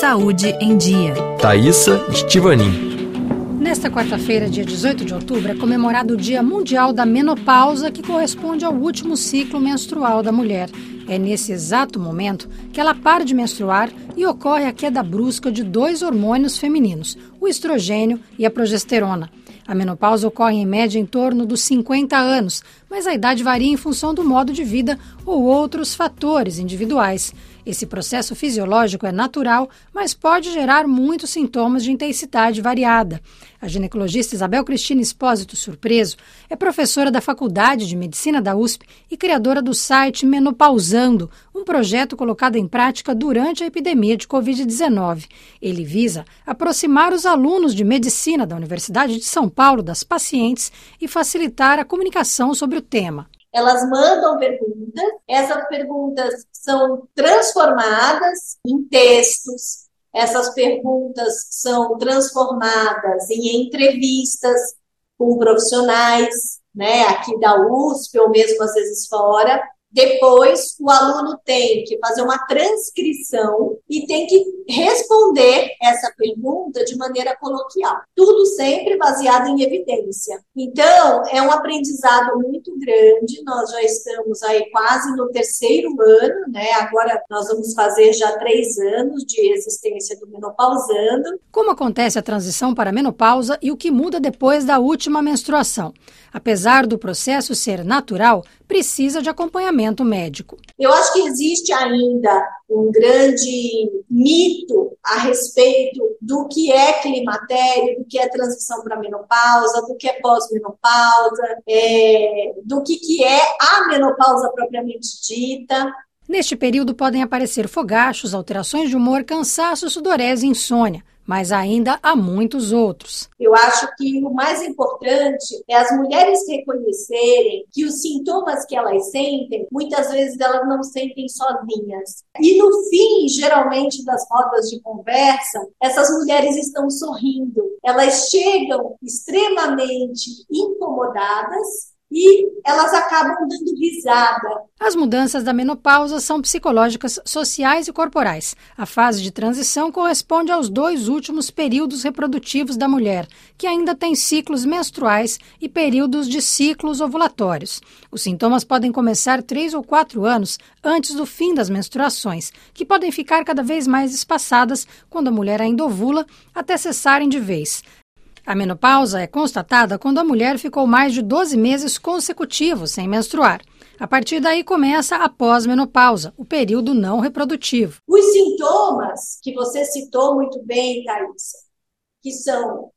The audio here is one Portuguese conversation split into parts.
Saúde em Dia. Thaisa Estivanin. Nesta quarta-feira, dia 18 de outubro, é comemorado o Dia Mundial da Menopausa, que corresponde ao último ciclo menstrual da mulher. É nesse exato momento que ela para de menstruar e ocorre a queda brusca de dois hormônios femininos, o estrogênio e a progesterona. A menopausa ocorre em média em torno dos 50 anos, mas a idade varia em função do modo de vida ou outros fatores individuais. Esse processo fisiológico é natural, mas pode gerar muitos sintomas de intensidade variada. A ginecologista Isabel Cristina Espósito Surpreso é professora da Faculdade de Medicina da USP e criadora do site Menopausando, um projeto colocado em prática durante a epidemia de Covid-19. Ele visa aproximar os alunos de medicina da Universidade de São Paulo das pacientes e facilitar a comunicação sobre o tema. Elas mandam perguntas, essas perguntas são transformadas em textos, essas perguntas são transformadas em entrevistas com profissionais, né, aqui da USP ou mesmo às vezes fora, depois, o aluno tem que fazer uma transcrição e tem que responder essa pergunta de maneira coloquial. Tudo sempre baseado em evidência. Então, é um aprendizado muito grande. Nós já estamos aí quase no terceiro ano, né? Agora nós vamos fazer já três anos de existência do Menopausando. Como acontece a transição para a menopausa e o que muda depois da última menstruação? Apesar do processo ser natural, precisa de acompanhamento médico. Eu acho que existe ainda um grande mito a respeito do que é climatério, do que é transição para menopausa, do que é pós-menopausa, é, do que, que é a menopausa propriamente dita. Neste período podem aparecer fogachos, alterações de humor, cansaço, sudorese e insônia mas ainda há muitos outros. Eu acho que o mais importante é as mulheres reconhecerem que os sintomas que elas sentem, muitas vezes elas não sentem sozinhas. E no fim, geralmente, das rodas de conversa, essas mulheres estão sorrindo. Elas chegam extremamente incomodadas e elas acabam dando risada. As mudanças da menopausa são psicológicas, sociais e corporais. A fase de transição corresponde aos dois últimos períodos reprodutivos da mulher, que ainda tem ciclos menstruais e períodos de ciclos ovulatórios. Os sintomas podem começar três ou quatro anos antes do fim das menstruações, que podem ficar cada vez mais espaçadas quando a mulher ainda ovula até cessarem de vez. A menopausa é constatada quando a mulher ficou mais de 12 meses consecutivos sem menstruar. A partir daí começa a pós-menopausa, o período não reprodutivo. Os sintomas que você citou muito bem, Thaisa, que são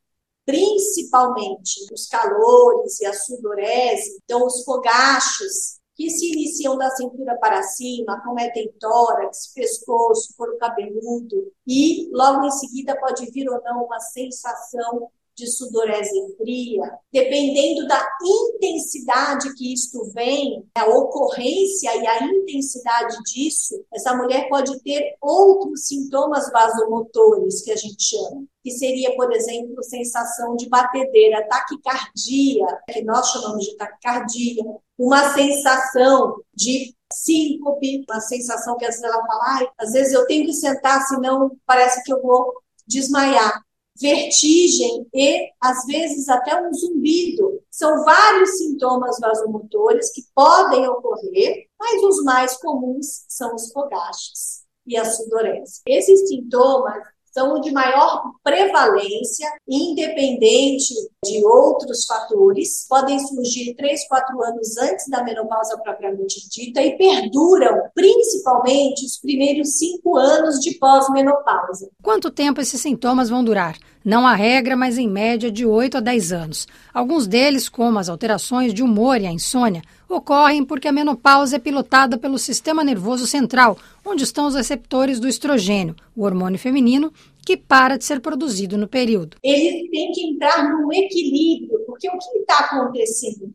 principalmente os calores e a sudorese, então os fogachos que se iniciam da cintura para cima, acometem tórax, pescoço, couro cabeludo, e logo em seguida pode vir ou não uma sensação de sudorese fria, dependendo da intensidade que isto vem, a ocorrência e a intensidade disso, essa mulher pode ter outros sintomas vasomotores que a gente chama, que seria, por exemplo, sensação de batedeira, taquicardia, que nós chamamos de taquicardia, uma sensação de síncope, uma sensação que às vezes ela fala, às vezes eu tenho que sentar, senão parece que eu vou desmaiar vertigem e, às vezes, até um zumbido. São vários sintomas vasomotores que podem ocorrer, mas os mais comuns são os fogachos e a sudorese. Esses sintomas são de maior prevalência, independente de outros fatores, podem surgir 3, 4 anos antes da menopausa propriamente dita e perduram principalmente os primeiros 5 anos de pós-menopausa. Quanto tempo esses sintomas vão durar? Não há regra, mas em média de 8 a 10 anos. Alguns deles, como as alterações de humor e a insônia, ocorrem porque a menopausa é pilotada pelo sistema nervoso central, onde estão os receptores do estrogênio, o hormônio feminino, que para de ser produzido no período. Ele tem que entrar num equilíbrio, porque o que está acontecendo?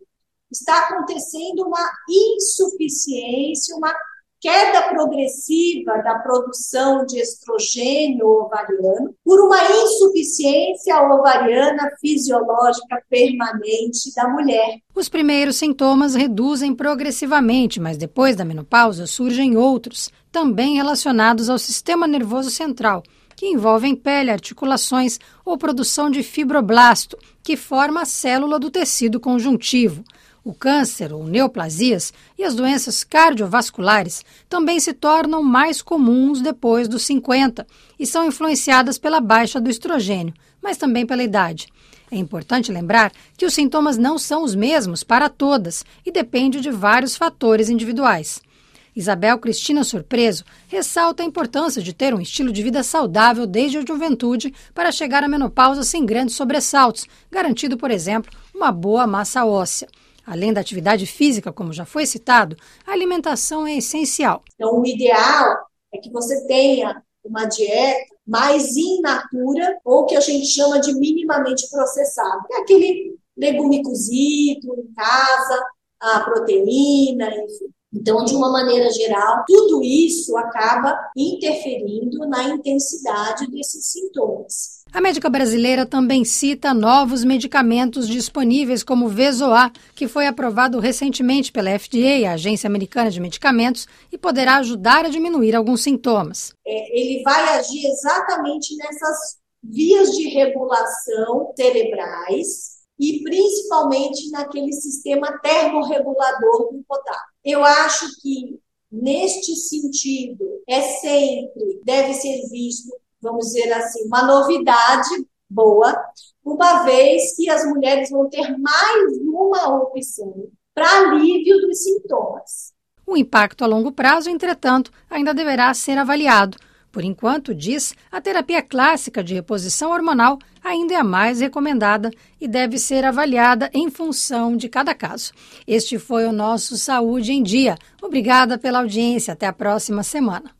Está acontecendo uma insuficiência, uma queda progressiva da produção de estrogênio ovariano por uma insuficiência ovariana fisiológica permanente da mulher. Os primeiros sintomas reduzem progressivamente, mas depois da menopausa surgem outros, também relacionados ao sistema nervoso central, que envolvem pele, articulações ou produção de fibroblasto, que forma a célula do tecido conjuntivo. O câncer ou neoplasias e as doenças cardiovasculares também se tornam mais comuns depois dos 50 e são influenciadas pela baixa do estrogênio, mas também pela idade. É importante lembrar que os sintomas não são os mesmos para todas e depende de vários fatores individuais. Isabel Cristina Surpreso ressalta a importância de ter um estilo de vida saudável desde a juventude para chegar à menopausa sem grandes sobressaltos, garantindo, por exemplo, uma boa massa óssea. Além da atividade física, como já foi citado, a alimentação é essencial. Então, o ideal é que você tenha uma dieta mais in natura, ou que a gente chama de minimamente processado. É aquele legume cozido em casa, a proteína, enfim. Então, de uma maneira geral, tudo isso acaba interferindo na intensidade desses sintomas. A médica brasileira também cita novos medicamentos disponíveis, como o Vezoa, que foi aprovado recentemente pela FDA, a Agência Americana de Medicamentos, e poderá ajudar a diminuir alguns sintomas. É, ele vai agir exatamente nessas vias de regulação cerebrais e principalmente naquele sistema termorregulador do potássio. Eu acho que neste sentido é sempre deve ser visto vamos dizer assim, uma novidade boa, uma vez que as mulheres vão ter mais uma opção para alívio dos sintomas. O impacto a longo prazo, entretanto, ainda deverá ser avaliado. Por enquanto, diz, a terapia clássica de reposição hormonal ainda é a mais recomendada e deve ser avaliada em função de cada caso. Este foi o nosso Saúde em Dia. Obrigada pela audiência. Até a próxima semana.